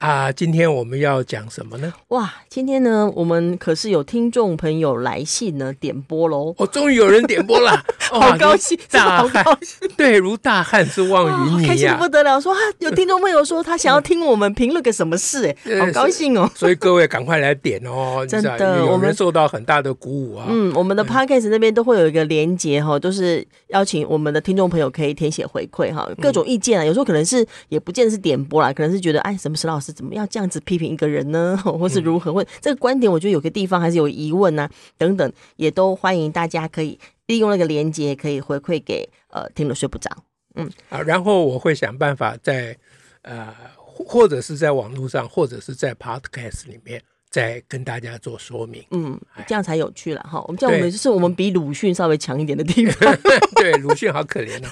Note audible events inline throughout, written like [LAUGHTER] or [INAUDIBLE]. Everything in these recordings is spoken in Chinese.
啊，今天我们要讲什么呢？哇，今天呢，我们可是有听众朋友来信呢，点播喽！哦，终于有人点播了，[LAUGHS] 好高兴，大汉，好高兴，对，如大汉之望云霓呀，开心不得了。说啊有听众朋友说他想要听我们评论个什么事，哎，好高兴哦！[LAUGHS] 所以各位赶快来点哦，真的，我们受到很大的鼓舞啊。嗯，我们的 Podcast 那边都会有一个连接哈，都是邀请我们的听众朋友可以填写回馈哈，各种意见啊，有时候可能是也不见得是点播啦，可能是觉得哎，什么石老师怎么样这样子。批评一个人呢，[LAUGHS] 或是如何？或这个观点，我觉得有个地方还是有疑问呐、啊，等等，也都欢迎大家可以利用那个连接，可以回馈给呃听了睡不着，嗯。啊，然后我会想办法在呃或者是在网络上，或者是在 Podcast 里面再跟大家做说明，嗯，这样才有趣了哈。我们这样，我们就是我们比鲁迅稍微强一点的地方，[LAUGHS] 对，鲁迅好可怜啊。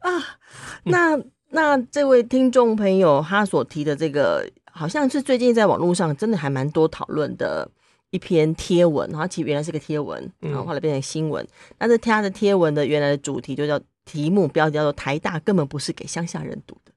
[LAUGHS] 啊，那那这位听众朋友他所提的这个。好像是最近在网络上真的还蛮多讨论的一篇贴文，然后其实原来是个贴文，然后后来变成新闻。那这他的贴文的原来的主题就叫题目标题叫做“台大根本不是给乡下人读的”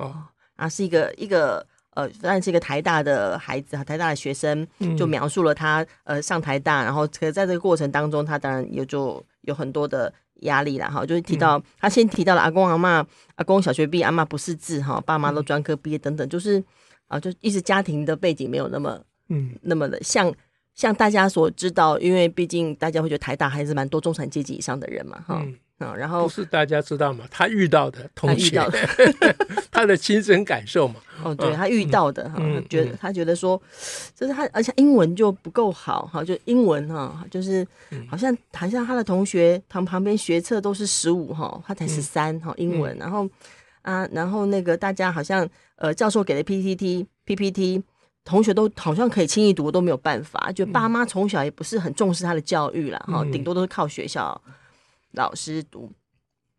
哦，啊是一个一个呃，当然是一个台大的孩子，台大的学生就描述了他呃上台大，然后可在这个过程当中，他当然也就有很多的压力啦哈，就是提到他先提到了阿公阿嬷，阿公小学毕业，阿嬷不识字哈，爸妈都专科毕业等等，就是。啊，就一直家庭的背景没有那么，嗯，那么的像像大家所知道，因为毕竟大家会觉得台大还是蛮多中产阶级以上的人嘛，哈、嗯，啊，然后不是大家知道吗，他遇到的同学，他，的，[LAUGHS] 他的亲身感受嘛，哦，对他遇到的哈，嗯、觉得他觉得说，就是他，而且英文就不够好，哈，就英文哈，就是好像好像他的同学他旁边学测都是十五哈，他才十三哈，英文，然后。啊，然后那个大家好像呃，教授给的 PPT PPT，同学都好像可以轻易读，都没有办法。就爸妈从小也不是很重视他的教育了哈，顶多都是靠学校老师读。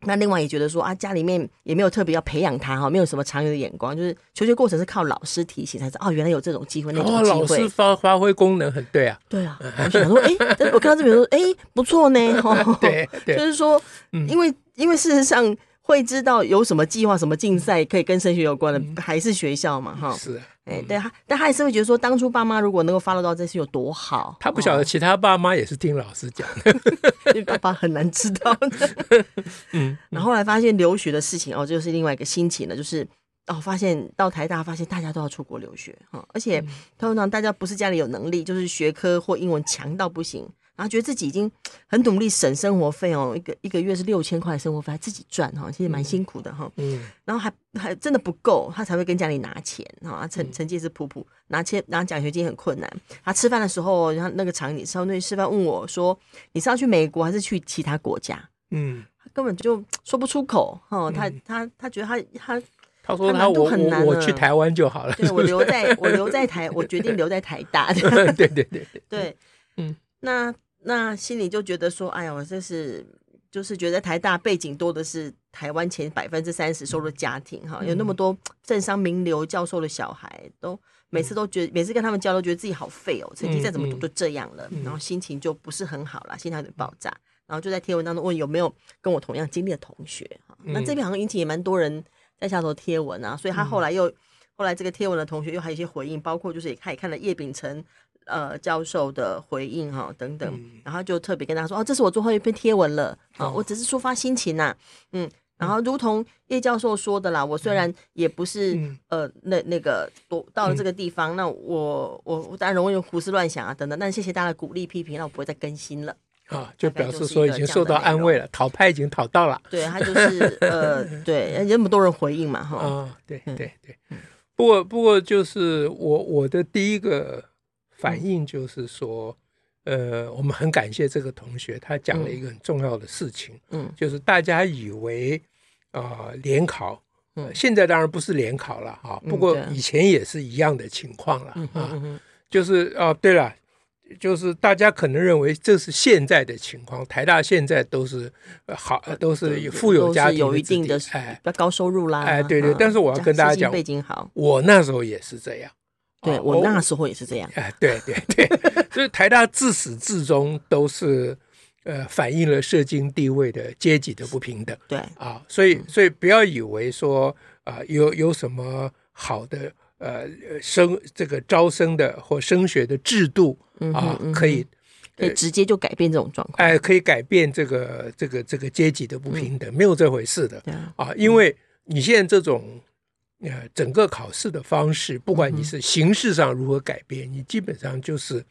那另外也觉得说啊，家里面也没有特别要培养他哈，没有什么长远的眼光，就是求学过程是靠老师提醒才知道哦，原来有这种机会，那种机会。老师发发挥功能很对啊。对啊，我想说，哎，我看到这边说，哎，不错呢。[LAUGHS] 哈，对，就是说，因为因为事实上。会知道有什么计划、什么竞赛可以跟升学有关的，嗯、还是学校嘛？哈，是，哎、欸，对他，但他还是会觉得说，当初爸妈如果能够 follow 到这是有多好。他不晓得其他爸妈也是听老师讲的，[LAUGHS] 因为爸爸很难知道的。[LAUGHS] 嗯，[LAUGHS] 然后后来发现留学的事情哦，这就是另外一个心情了，就是哦，发现到台大，发现大家都要出国留学哈，而且通常大家不是家里有能力，就是学科或英文强到不行。然后觉得自己已经很努力省生活费哦，一个一个月是六千块的生活费，还自己赚哈，其实蛮辛苦的哈。嗯。然后还还真的不够，他才会跟家里拿钱哈。成成绩是普普，拿钱拿奖学金很困难。他吃饭的时候，然后那个场里，稍微吃饭问我说：“你是要去美国还是去其他国家？”嗯。他根本就说不出口哈。他他他觉得他他他说难度很难，我去台湾就好了。对，我留在我留在台，[LAUGHS] 我决定留在台大。[LAUGHS] 对对对对对。[LAUGHS] 嗯。那。那心里就觉得说，哎呀，我这是就是觉得台大背景多的是台湾前百分之三十收入家庭哈，有那么多政商名流教授的小孩，都每次都觉得每次跟他们交流，觉得自己好废哦，成绩再怎么读都这样了，然后心情就不是很好了，心态有点爆炸，然后就在贴文当中问有没有跟我同样经历的同学哈，那这边好像引起也蛮多人在下头贴文啊，所以他后来又后来这个贴文的同学又还有一些回应，包括就是也看也看了叶秉成。呃，教授的回应哈，等等，嗯、然后就特别跟大家说，哦，这是我最后一篇贴文了，啊、哦，我只是抒发心情呐、啊，嗯，然后如同叶教授说的啦，我虽然也不是、嗯、呃那那个多到了这个地方，嗯、那我我我当然容易胡思乱想啊，等等，但谢谢大家的鼓励批评，那我不会再更新了，啊，就表示说已经受到安慰了，讨 [LAUGHS] 拍已经讨到了，对他就是呃，对，有那么多人回应嘛，哈，啊，对对对，不过不过就是我我的第一个。反应就是说，呃，我们很感谢这个同学，他讲了一个很重要的事情，嗯，就是大家以为啊联考，嗯，现在当然不是联考了哈，不过以前也是一样的情况了啊，就是哦，对了，就是大家可能认为这是现在的情况，台大现在都是好，都是富有家庭，有一定的哎，高收入啦，哎，对对。但是我要跟大家讲，背景好，我那时候也是这样，对我那时候也是这样，哎，对对对。所以台大自始至终都是呃反映了社经地位的阶级的不平等，对啊，所以所以不要以为说啊有有什么好的。呃，升这个招生的或升学的制度啊，可以可以直接就改变这种状况。哎，可以改变这个这个这个阶级的不平等，没有这回事的啊。因为你现在这种呃整个考试的方式，不管你是形式上如何改变，你基本上就是。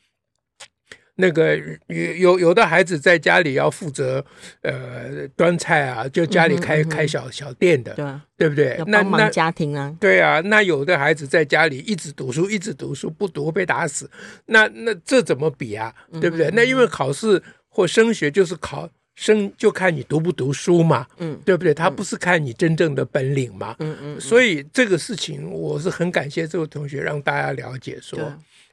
那个有有有的孩子在家里要负责呃端菜啊，就家里开开小小店的，对对不对？那那家庭啊，对啊。那有的孩子在家里一直读书，一直读书，不读被打死。那那这怎么比啊？对不对？那因为考试或升学就是考升，就看你读不读书嘛，嗯，对不对？他不是看你真正的本领嘛，嗯嗯。所以这个事情我是很感谢这位同学让大家了解说，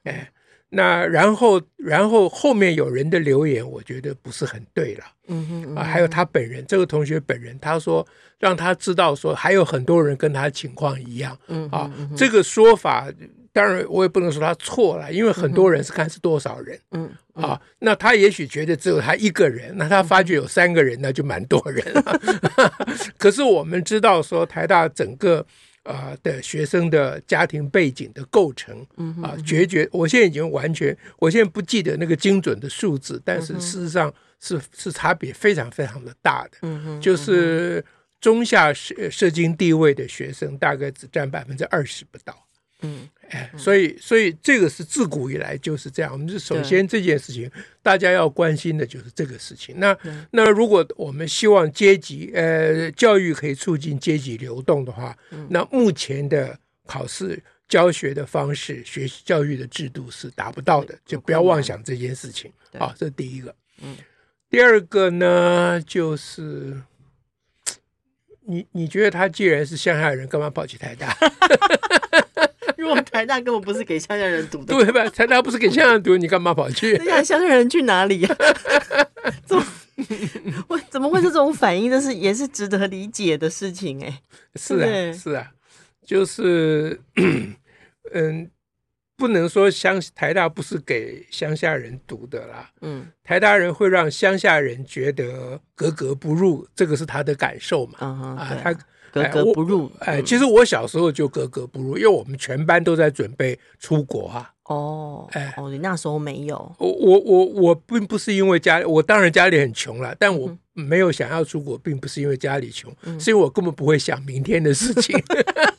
哎。那然后，然后后面有人的留言，我觉得不是很对了。嗯哼，嗯哼啊，还有他本人，这个同学本人，他说让他知道说还有很多人跟他情况一样。嗯啊，嗯这个说法当然我也不能说他错了，因为很多人是看是多少人。嗯，嗯啊，那他也许觉得只有他一个人，那他发觉有三个人，那就蛮多人了。[LAUGHS] 可是我们知道说台大整个。啊、呃、的学生的家庭背景的构成，啊，决绝，我现在已经完全，我现在不记得那个精准的数字，但是事实上是是差别非常非常的大的，嗯哼，就是中下社社经地位的学生大概只占百分之二十不到。嗯，哎，所以，所以这个是自古以来就是这样。我们是首先这件事情，大家要关心的就是这个事情。那那如果我们希望阶级呃教育可以促进阶级流动的话，那目前的考试教学的方式、学习教育的制度是达不到的，就不要妄想这件事情。好，这是第一个。嗯，第二个呢，就是你你觉得他既然是乡下人，干嘛跑去台大？[LAUGHS] 台大根本不是给乡下人读的，对吧？台大不是给乡下人读，你干嘛跑去？那乡下人去哪里呀？怎么会怎么会是这种反应？这是也是值得理解的事情哎。是啊，是啊，就是嗯，不能说乡台大不是给乡下人读的啦。嗯，台大人会让乡下人觉得格格不入，这个是他的感受嘛？啊，他。格格不入，哎，其实我小时候就格格不入，因为我们全班都在准备出国啊。哦，哎，哦，你那时候没有。我我我我并不是因为家里，我当然家里很穷了，但我没有想要出国，并不是因为家里穷，是因为我根本不会想明天的事情。[LAUGHS]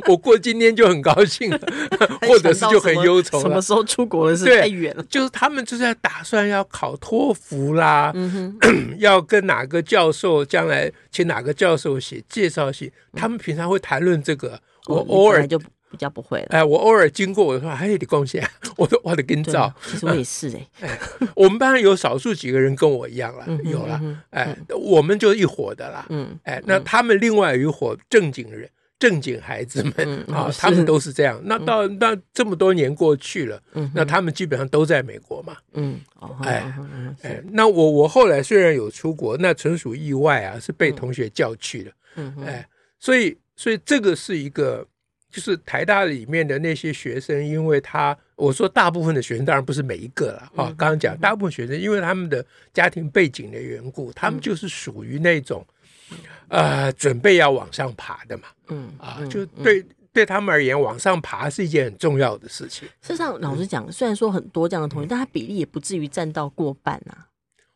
[LAUGHS] 我过今天就很高兴了，[LAUGHS] 或者是就很忧愁。什么时候出国的事太远了。就是他们就是在打算要考托福啦，嗯、哼 [CLEARS THROAT] 要跟哪个教授将来请哪个教授写介绍信，嗯、他们平常会谈论这个。我偶尔就比较不会了。哎，我偶尔经过，我说：“哎，你贡献，[LAUGHS] 我都我得跟照。”其实我也是哎、我们班有少数几个人跟我一样了，有了。哎，嗯、我们就一伙的啦。嗯。哎，那他们另外有一伙正经人。正经孩子们、嗯、[LAUGHS] 啊，他们都是这样。那到那这么多年过去了，嗯、那他们基本上都在美国嘛。嗯，哎哎，那我我后来虽然有出国，那纯属意外啊，是被同学叫去的。嗯哼，哎，所以所以这个是一个，就是台大里面的那些学生，因为他我说大部分的学生当然不是每一个了啊。刚刚讲大部分学生，因为他们的家庭背景的缘故，他们就是属于那种。呃，准备要往上爬的嘛，嗯啊，就对、嗯、对他们而言，往上爬是一件很重要的事情。事实上，老实讲，虽然说很多这样的同学，嗯、但他比例也不至于占到过半啊，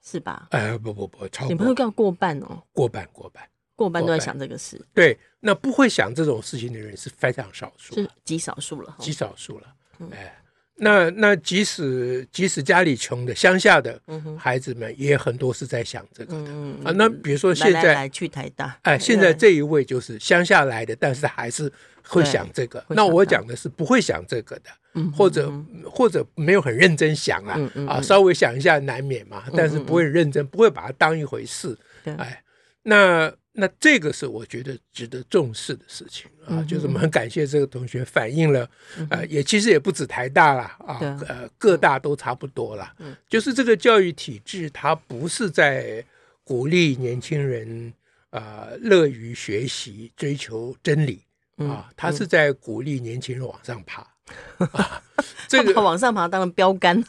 是吧？哎，不不不，超过，你不会叫过半哦，过半过半。过半都在想这个事。对，那不会想这种事情的人是非常少数，是极少数了，极少数了，嗯、哎。那那即使即使家里穷的乡下的孩子们也很多是在想这个的、嗯、啊。那比如说现在来来来去台大，哎，现在这一位就是乡下来的，但是还是会想这个。那我讲的是不会想这个的，嗯、或者或者没有很认真想啊、啊，稍微想一下难免嘛，但是不会认真，不会把它当一回事。哎，那那这个是我觉得值得重视的事情啊，就是我们很感谢这个同学反映了，呃，也其实也不止台大了啊，呃，各大都差不多了，就是这个教育体制它不是在鼓励年轻人啊乐于学习、追求真理啊，它是在鼓励年轻人往上爬。[LAUGHS] 啊，这个 [LAUGHS] 往上爬当然标杆。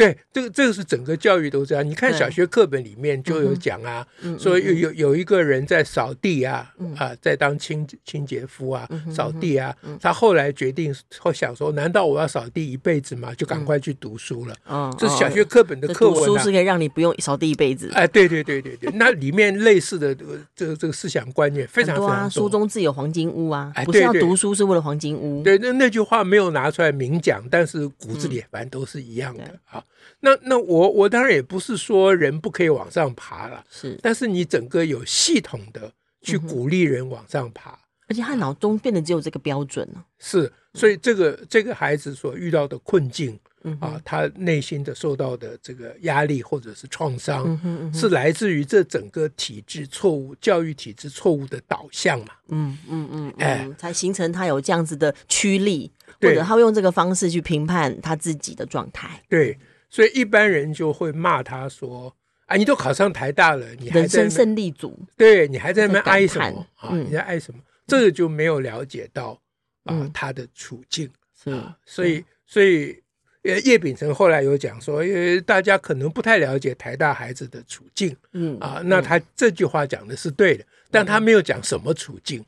对，这个这个是整个教育都这样。你看小学课本里面就有讲啊，说有有有一个人在扫地啊，啊，在当清清洁夫啊，扫地啊。他后来决定后想说，难道我要扫地一辈子吗？就赶快去读书了。嗯，这是小学课本的课文。读书是可以让你不用扫地一辈子。哎，对对对对对，那里面类似的这个这个思想观念非常多啊。书中自有黄金屋啊，不是要读书是为了黄金屋。对，那那句话没有拿出来明讲，但是骨子里反正都是一样的啊。那那我我当然也不是说人不可以往上爬了，是，但是你整个有系统的去鼓励人往上爬，而且他脑中变得只有这个标准呢。是，所以这个这个孩子所遇到的困境，啊，他内心的受到的这个压力或者是创伤，是来自于这整个体制错误、教育体制错误的导向嘛？嗯嗯嗯，哎，才形成他有这样子的驱力，或者他会用这个方式去评判他自己的状态。对。所以一般人就会骂他说：“啊，你都考上台大了，你还在人生胜利组，对，你还在那边哀什么啊？你在哀什么？这个就没有了解到啊他的处境啊。所以，所以呃，叶秉成后来有讲说，因为大家可能不太了解台大孩子的处境，嗯啊，那他这句话讲的是对的，但他没有讲什么处境。”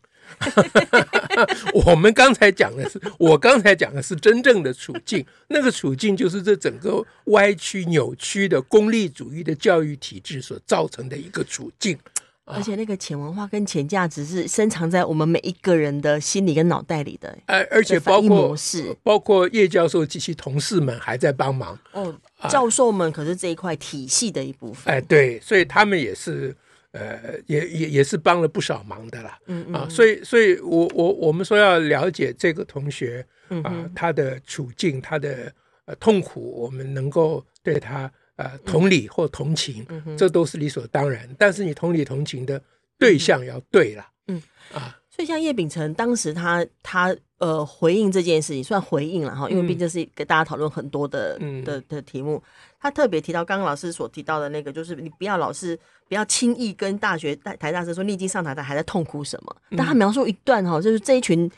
[LAUGHS] 我们刚才讲的是，我刚才讲的是真正的处境，那个处境就是这整个歪曲扭曲的功利主义的教育体制所造成的一个处境。而且那个潜文化跟潜价值是深藏在我们每一个人的心里跟脑袋里的。而，而且包括包括叶教授及其同事们还在帮忙。哦，教授们可是这一块体系的一部分。哎，对，所以他们也是。呃，也也也是帮了不少忙的啦，嗯嗯啊，所以所以我我我们说要了解这个同学啊，他的处境，他的呃痛苦，我们能够对他呃同理或同情，这都是理所当然。但是你同理同情的对象要对了，嗯。啊。所以像叶秉成当时他他呃回应这件事情，算回应了哈，因为毕竟是给大家讨论很多的、嗯、的的题目。他特别提到刚刚老师所提到的那个，就是你不要老是不要轻易跟大学台台大生说你已经上台大还在痛苦什么。但他描述一段哈，就是这一群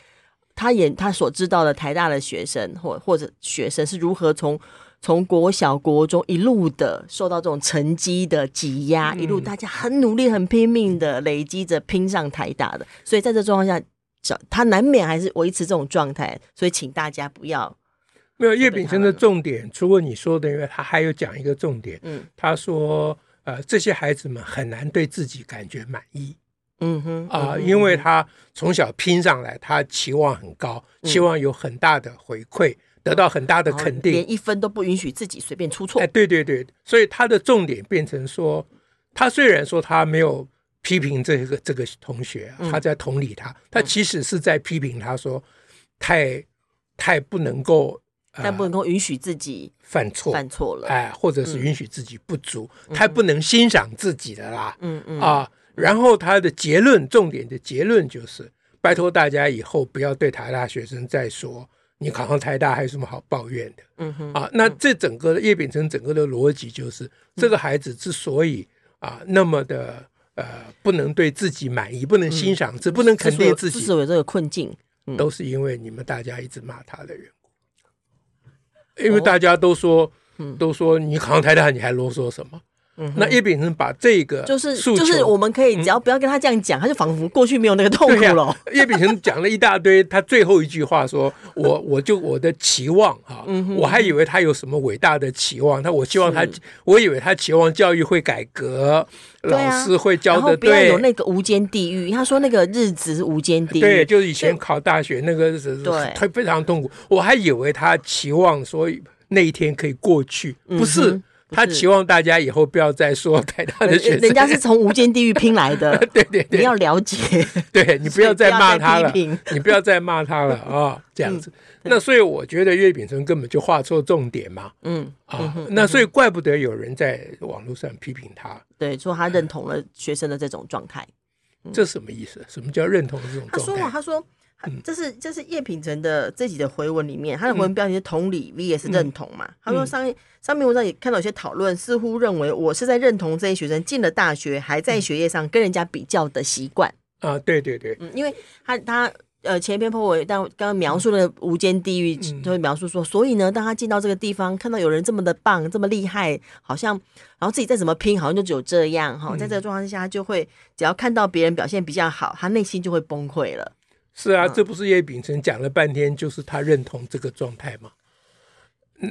他演他所知道的台大的学生或或者学生是如何从。从国小、国中一路的受到这种成绩的挤压，嗯、一路大家很努力、很拼命的累积着拼上台大的，所以在这状况下，他难免还是维持这种状态。所以请大家不要没有叶秉生的重点，除了你说的，因为他还有讲一个重点，嗯，他说呃，这些孩子们很难对自己感觉满意，嗯哼啊，因为他从小拼上来，他期望很高，期望有很大的回馈。嗯得到很大的肯定，连一分都不允许自己随便出错。哎，对对对，所以他的重点变成说，他虽然说他没有批评这个这个同学，他在同理他，他其实是在批评他说，太太不能够，太不能够允许自己犯错，犯错了，哎，或者是允许自己不足，他不能欣赏自己的啦，嗯嗯啊，然后他的结论，重点的结论就是，拜托大家以后不要对台大学生再说。你考上台大还有什么好抱怨的？嗯哼，啊，那这整个叶秉成整个的逻辑就是，这个孩子之所以啊那么的呃不能对自己满意，不能欣赏，只不能肯定自己，之所以这个困境，都是因为你们大家一直骂他的缘故。因为大家都说，都说你考上台大，你还啰嗦什么？那叶秉成把这个就是就是我们可以只要不要跟他这样讲，他就仿佛过去没有那个痛苦了。叶秉成讲了一大堆，他最后一句话说：“ [LAUGHS] 我我就我的期望哈，我还以为他有什么伟大的期望，他我希望他，我以为他期望教育会改革，老师会教的对，不要有那个无间地狱。他说那个日子是无间地狱，对，就是以前考大学那个是，他非常痛苦。我还以为他期望说那一天可以过去，不是。”他期望大家以后不要再说台大的学生，人家是从无间地狱拼来的。[LAUGHS] 对对对，你要了解，[LAUGHS] 对你不要再骂他了，你不要再骂他了啊！这样子，那所以我觉得叶丙成根本就画错重点嘛。嗯啊，那所以怪不得有人在网络上批评他，对，说他认同了学生的这种状态。这什么意思？什么叫认同这种状态？他说嘛，他说。这是这是叶品成的自己的回文里面，他的回文标题是“同理 vs 认同”嘛？嗯、他说上上面文章也看到有些讨论，似乎认为我是在认同这些学生进了大学还在学业上跟人家比较的习惯。啊，对对对，嗯，因为他他呃前一篇 po 文，但刚刚描述的无间地狱，就会描述说，所以呢，当他进到这个地方，看到有人这么的棒，这么厉害，好像然后自己再怎么拼，好像就只有这样哈，在这个状况之下，他就会只要看到别人表现比较好，他内心就会崩溃了。是啊，这不是叶秉成讲了半天，就是他认同这个状态吗？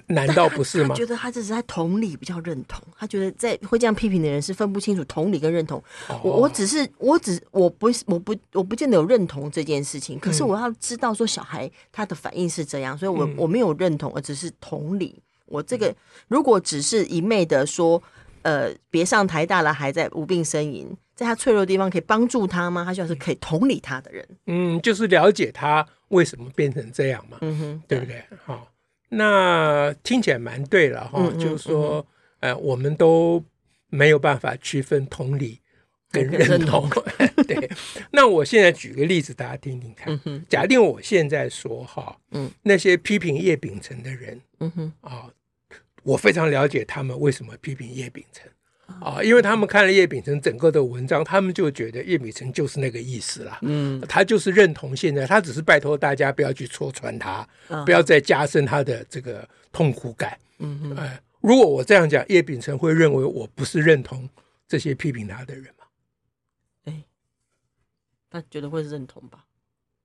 难道不是吗？他觉得他只是在同理比较认同，他觉得在会这样批评的人是分不清楚同理跟认同。哦、我我只是我只我不是我不我不见得有认同这件事情，可是我要知道说小孩他的反应是这样，所以我我没有认同，而只是同理。我这个如果只是一昧的说，呃，别上台大了还在无病呻吟。在他脆弱的地方可以帮助他吗？他需要是可以同理他的人，嗯，就是了解他为什么变成这样嘛，嗯哼，对不对？好，那听起来蛮对了哈，就是说，呃，我们都没有办法区分同理跟认同，[LAUGHS] 对。那我现在举个例子，大家听听看。假定我现在说哈，嗯，那些批评叶秉成的人，嗯哼，啊，我非常了解他们为什么批评叶秉成。啊，因为他们看了叶秉成整个的文章，他们就觉得叶秉成就是那个意思了。嗯，他就是认同现在，他只是拜托大家不要去戳穿他，不要再加深他的这个痛苦感。嗯嗯，哎，如果我这样讲，叶秉成会认为我不是认同这些批评他的人吗？哎，他觉得会认同吧。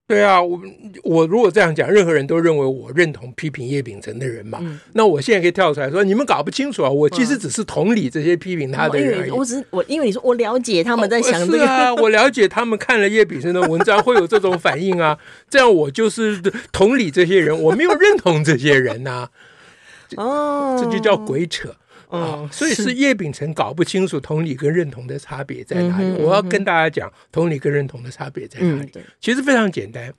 对啊，我我如果这样讲，任何人都认为我认同批评叶秉成的人嘛。嗯、那我现在可以跳出来说，你们搞不清楚啊！我其实只是同理这些批评他的人而已。我只是我，因为你说我了解他们在想这个，哦、啊，我了解他们看了叶秉成的文章会有这种反应啊。这样我就是同理这些人，我没有认同这些人呐、啊。哦，这就叫鬼扯。啊、哦，所以是叶秉成搞不清楚同理跟认同的差别在哪里。嗯、我要跟大家讲，同理跟认同的差别在哪里？嗯、其实非常简单，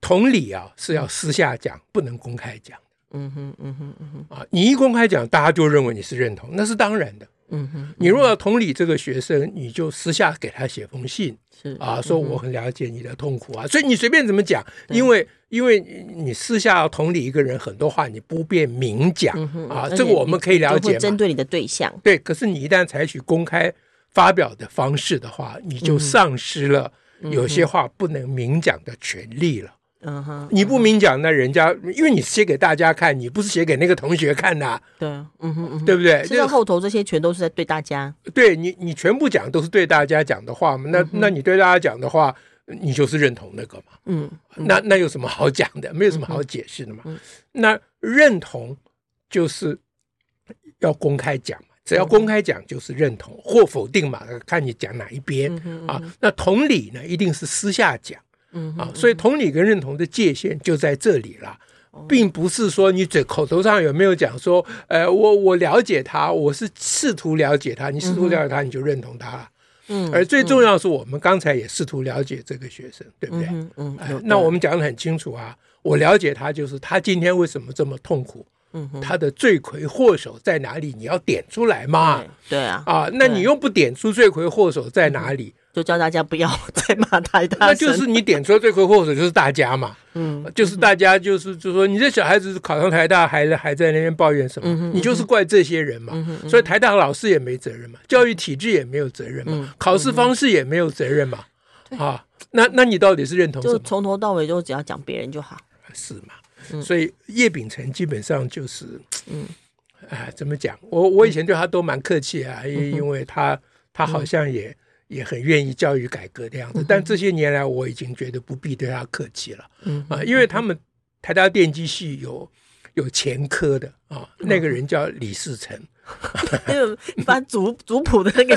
同理啊是要私下讲，不能公开讲。嗯哼，嗯哼，嗯哼，啊，你一公开讲，大家就认为你是认同，那是当然的。嗯哼，你如果要同理这个学生，你就私下给他写封信，是啊，说我很了解你的痛苦啊，所以你随便怎么讲，因为因为你私下要同理一个人，很多话你不便明讲啊，这个我们可以了解。针对你的对象，对，可是你一旦采取公开发表的方式的话，你就丧失了有些话不能明讲的权利了。嗯哼，你不明讲，那人家因为你写给大家看，你不是写给那个同学看的，啊，对，嗯哼，对不对？这后头这些全都是在对大家，对你，你全部讲都是对大家讲的话嘛？那那你对大家讲的话，你就是认同那个嘛？嗯，那那有什么好讲的？没有什么好解释的嘛？那认同就是要公开讲嘛，只要公开讲就是认同或否定嘛，看你讲哪一边啊。那同理呢，一定是私下讲。嗯啊，所以同理跟认同的界限就在这里了，并不是说你嘴口头上有没有讲说，呃，我我了解他，我是试图了解他，你试图了解他，你就认同他了。嗯，而最重要是我们刚才也试图了解这个学生，对不对？嗯嗯，那我们讲的很清楚啊，我了解他就是他今天为什么这么痛苦，嗯，他的罪魁祸首在哪里？你要点出来嘛？对啊，啊，那你又不点出罪魁祸首在哪里？就叫大家不要 [LAUGHS] 再骂台大，那就是你点出罪魁祸首就是大家嘛，嗯，就是大家就是就说你这小孩子考上台大还还在那边抱怨什么，你就是怪这些人嘛，所以台大老师也没责任嘛，教育体制也没有责任嘛，考试方式也没有责任嘛，啊，那那你到底是认同什么？就从头到尾就只要讲别人就好，是嘛？所以叶秉成基本上就是，嗯，哎，怎么讲？我我以前对他都蛮客气啊，因因为他他好像也。也很愿意教育改革的样子，但这些年来我已经觉得不必对他客气了，嗯啊，因为他们台大电机系有有前科的啊，那个人叫李世成。[LAUGHS] 那个把族族谱的那个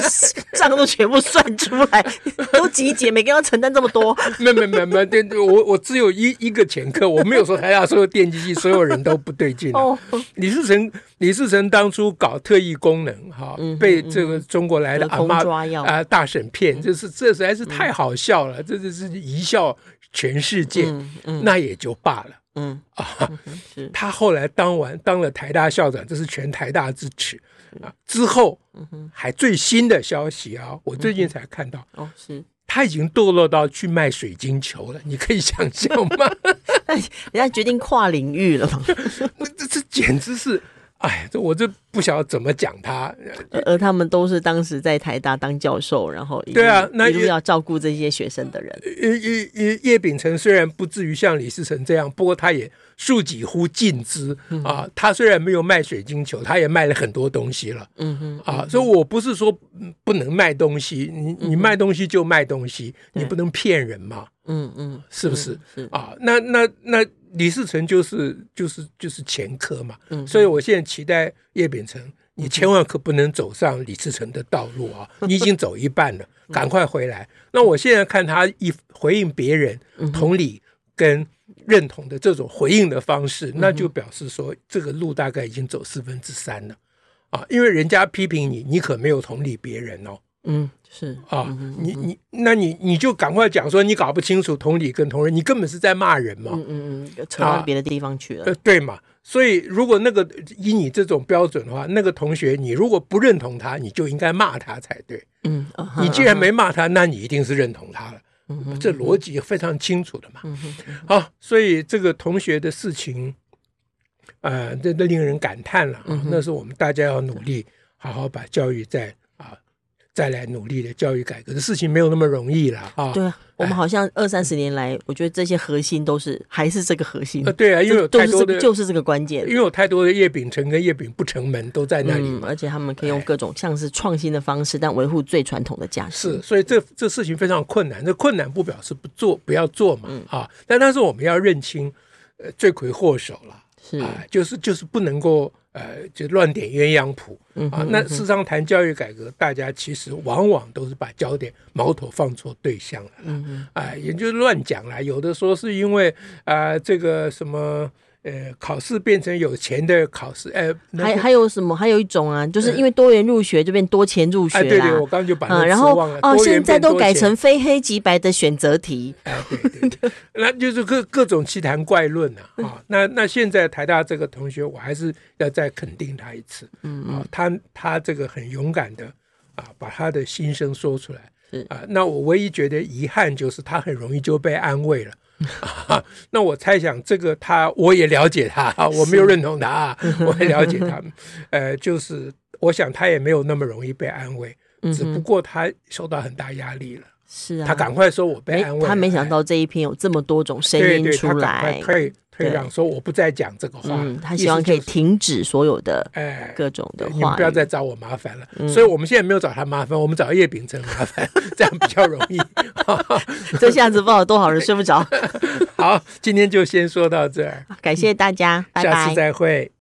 账都全部算出来，都集结，每个人要承担这么多。[LAUGHS] 没有没有没有没有，对，我我只有一一个前科，我没有说台大所有电机系所有人都不对劲。哦，李世成，李世成当初搞特异功能，哈，被这个中国来的阿妈啊大婶骗，就是这实在是太好笑了，这就是贻笑全世界，那也就罢了。嗯啊，他后来当完当了台大校长，这是全台大之耻啊！之后，嗯还最新的消息啊，我最近才看到，哦，是他已经堕落到去卖水晶球了，[LAUGHS] 你可以想象吗？[LAUGHS] 人家决定跨领域了嘛？[LAUGHS] 这这简直是。哎，这我这不晓得怎么讲他，而他们都是当时在台大当教授，然后对啊，那一路要照顾这些学生的人。叶叶叶叶秉成虽然不至于像李世成这样，不过他也庶几乎尽之、嗯、啊。他虽然没有卖水晶球，他也卖了很多东西了。嗯哼啊，所以我不是说不能卖东西，你你卖东西就卖东西，嗯、你不能骗人嘛。嗯嗯，是不是？是，是啊，那那那。李世成就是就是就是前科嘛，嗯、所以我现在期待叶秉成，你千万可不能走上李世成的道路啊！[LAUGHS] 你已经走一半了，赶快回来。那我现在看他一回应别人同理跟认同的这种回应的方式，那就表示说这个路大概已经走四分之三了啊！因为人家批评你，你可没有同理别人哦。嗯，是啊，嗯、你你那你你就赶快讲说你搞不清楚同理跟同人，你根本是在骂人嘛。嗯嗯嗯，扯到别的地方去了。呃，对嘛。所以如果那个以你这种标准的话，那个同学你如果不认同他，你就应该骂他才对。嗯，啊、你既然没骂他，那你一定是认同他了。嗯，这逻辑非常清楚的嘛。好，所以这个同学的事情，呃，这都令人感叹了。嗯，那是我们大家要努力，好好把教育在。再来努力的教育改革的事情没有那么容易了啊！对啊，我们好像二三十年来，我觉得这些核心都是还是这个核心。呃，对啊，因为有太多的就是这个关键，因为有太多的叶秉成跟叶秉不成门都在那里，嗯，而且他们可以用各种像是创新的方式，但维护最传统的价值。是，所以这这事情非常困难。这困难不表示不做，不要做嘛，啊！但但是我们要认清，呃，罪魁祸首了，是啊，就是就是不能够。呃，就乱点鸳鸯谱、嗯、啊！那事实上谈教育改革，大家其实往往都是把焦点矛头放错对象了，啊，也就是乱讲了。有的说是因为啊、呃，这个什么。呃，考试变成有钱的考试，呃，还还有什么？还有一种啊，就是因为多元入学就变多钱入学啦。对对，我刚刚就把它然后哦，现在都改成非黑即白的选择题。哎，对对对，[LAUGHS] 那就是各各种奇谈怪论啊啊！那那现在台大这个同学，我还是要再肯定他一次。嗯啊，他他这个很勇敢的啊，把他的心声说出来。是啊，那我唯一觉得遗憾就是他很容易就被安慰了。啊，[LAUGHS] 那我猜想这个他我也了解他啊，[LAUGHS] 我没有认同他，是 [LAUGHS] 我也了解他，呃，就是我想他也没有那么容易被安慰，只不过他受到很大压力了。是啊，他赶快说我被安慰，他没想到这一篇有这么多种声音出来。退让说我不再讲这个话，嗯，他希望可以停止所有的哎各种的话，你不要再找我麻烦了。嗯、所以我们现在没有找他麻烦，我们找叶秉成麻烦，[LAUGHS] 这样比较容易。[LAUGHS] 这下子不知道多少人睡不着。[LAUGHS] 好，今天就先说到这儿，感谢大家，嗯、拜拜，下次再会。